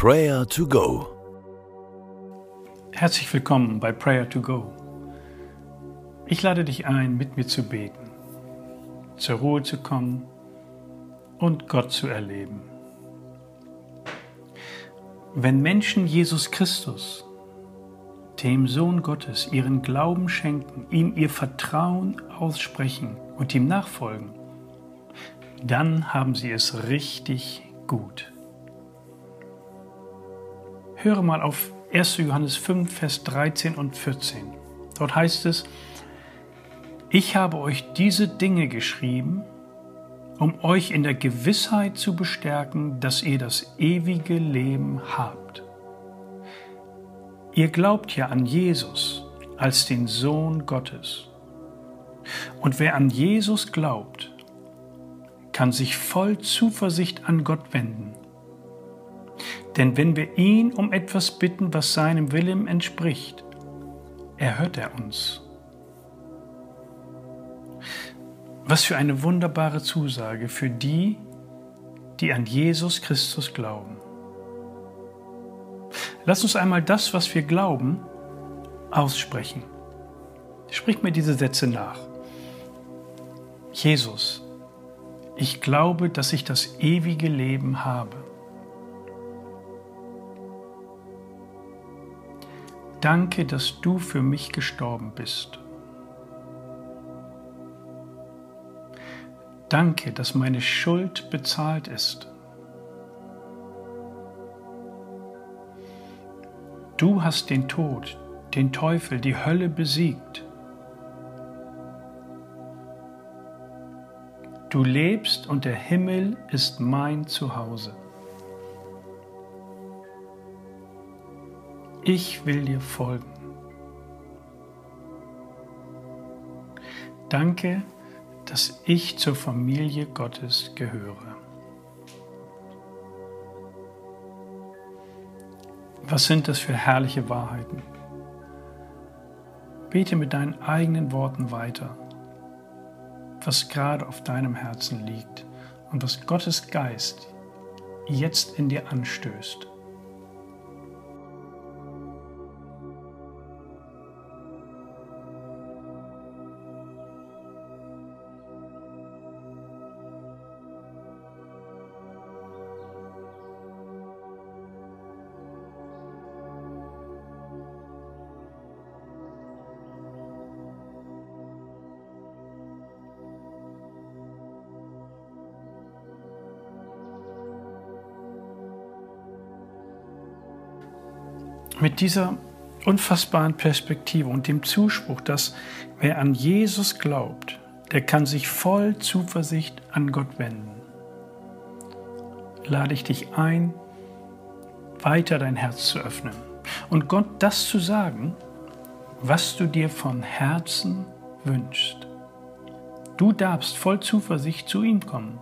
Prayer to Go. Herzlich willkommen bei Prayer to Go. Ich lade dich ein, mit mir zu beten, zur Ruhe zu kommen und Gott zu erleben. Wenn Menschen Jesus Christus, dem Sohn Gottes, ihren Glauben schenken, ihm ihr Vertrauen aussprechen und ihm nachfolgen, dann haben sie es richtig gut. Höre mal auf 1. Johannes 5, Vers 13 und 14. Dort heißt es, ich habe euch diese Dinge geschrieben, um euch in der Gewissheit zu bestärken, dass ihr das ewige Leben habt. Ihr glaubt ja an Jesus als den Sohn Gottes. Und wer an Jesus glaubt, kann sich voll Zuversicht an Gott wenden denn wenn wir ihn um etwas bitten, was seinem Willen entspricht, erhört er uns. Was für eine wunderbare Zusage für die, die an Jesus Christus glauben. Lass uns einmal das, was wir glauben, aussprechen. Sprich mir diese Sätze nach. Jesus, ich glaube, dass ich das ewige Leben habe. Danke, dass du für mich gestorben bist. Danke, dass meine Schuld bezahlt ist. Du hast den Tod, den Teufel, die Hölle besiegt. Du lebst und der Himmel ist mein Zuhause. Ich will dir folgen. Danke, dass ich zur Familie Gottes gehöre. Was sind das für herrliche Wahrheiten? Bete mit deinen eigenen Worten weiter, was gerade auf deinem Herzen liegt und was Gottes Geist jetzt in dir anstößt. Mit dieser unfassbaren Perspektive und dem Zuspruch, dass wer an Jesus glaubt, der kann sich voll Zuversicht an Gott wenden. Lade ich dich ein, weiter dein Herz zu öffnen und Gott das zu sagen, was du dir von Herzen wünschst. Du darfst voll Zuversicht zu ihm kommen.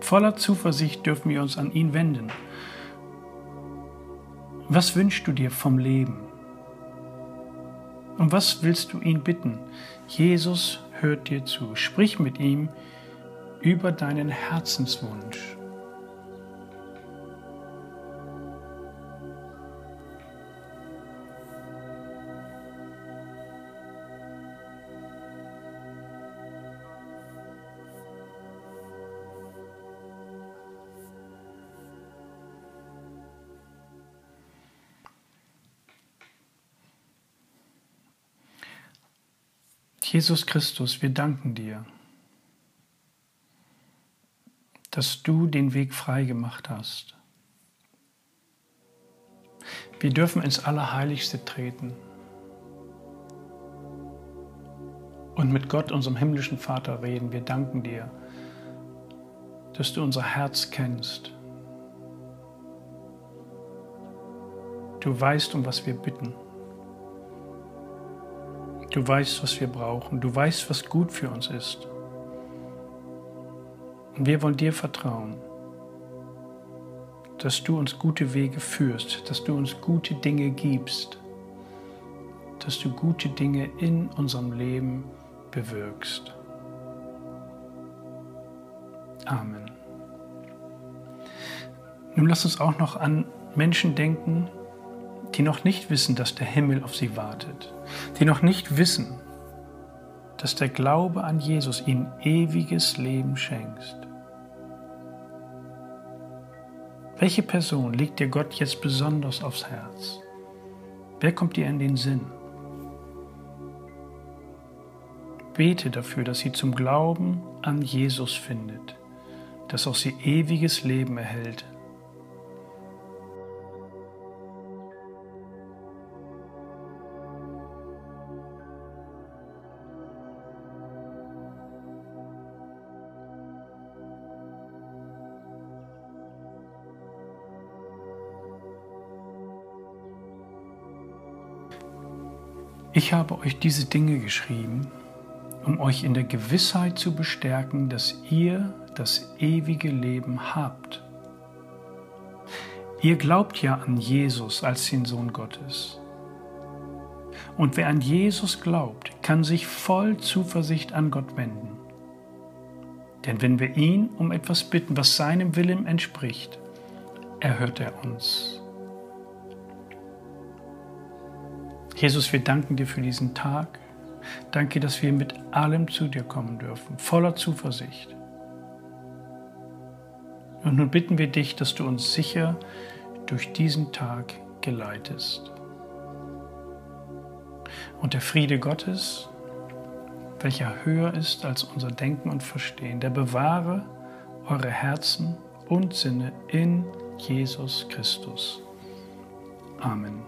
Voller Zuversicht dürfen wir uns an ihn wenden was wünschst du dir vom Leben? Und was willst du ihn bitten? Jesus hört dir zu. Sprich mit ihm über deinen Herzenswunsch. Jesus Christus, wir danken dir, dass du den Weg frei gemacht hast. Wir dürfen ins Allerheiligste treten und mit Gott, unserem himmlischen Vater, reden. Wir danken dir, dass du unser Herz kennst. Du weißt, um was wir bitten. Du weißt, was wir brauchen. Du weißt, was gut für uns ist. Und wir wollen dir vertrauen, dass du uns gute Wege führst, dass du uns gute Dinge gibst, dass du gute Dinge in unserem Leben bewirkst. Amen. Nun lass uns auch noch an Menschen denken, die noch nicht wissen, dass der Himmel auf sie wartet, die noch nicht wissen, dass der Glaube an Jesus ihnen ewiges Leben schenkt. Welche Person legt dir Gott jetzt besonders aufs Herz? Wer kommt dir in den Sinn? Bete dafür, dass sie zum Glauben an Jesus findet, dass auch sie ewiges Leben erhält Ich habe euch diese Dinge geschrieben, um euch in der Gewissheit zu bestärken, dass ihr das ewige Leben habt. Ihr glaubt ja an Jesus als den Sohn Gottes. Und wer an Jesus glaubt, kann sich voll Zuversicht an Gott wenden. Denn wenn wir ihn um etwas bitten, was seinem Willen entspricht, erhört er uns. Jesus, wir danken dir für diesen Tag. Danke, dass wir mit allem zu dir kommen dürfen, voller Zuversicht. Und nun bitten wir dich, dass du uns sicher durch diesen Tag geleitest. Und der Friede Gottes, welcher höher ist als unser Denken und Verstehen, der bewahre eure Herzen und Sinne in Jesus Christus. Amen.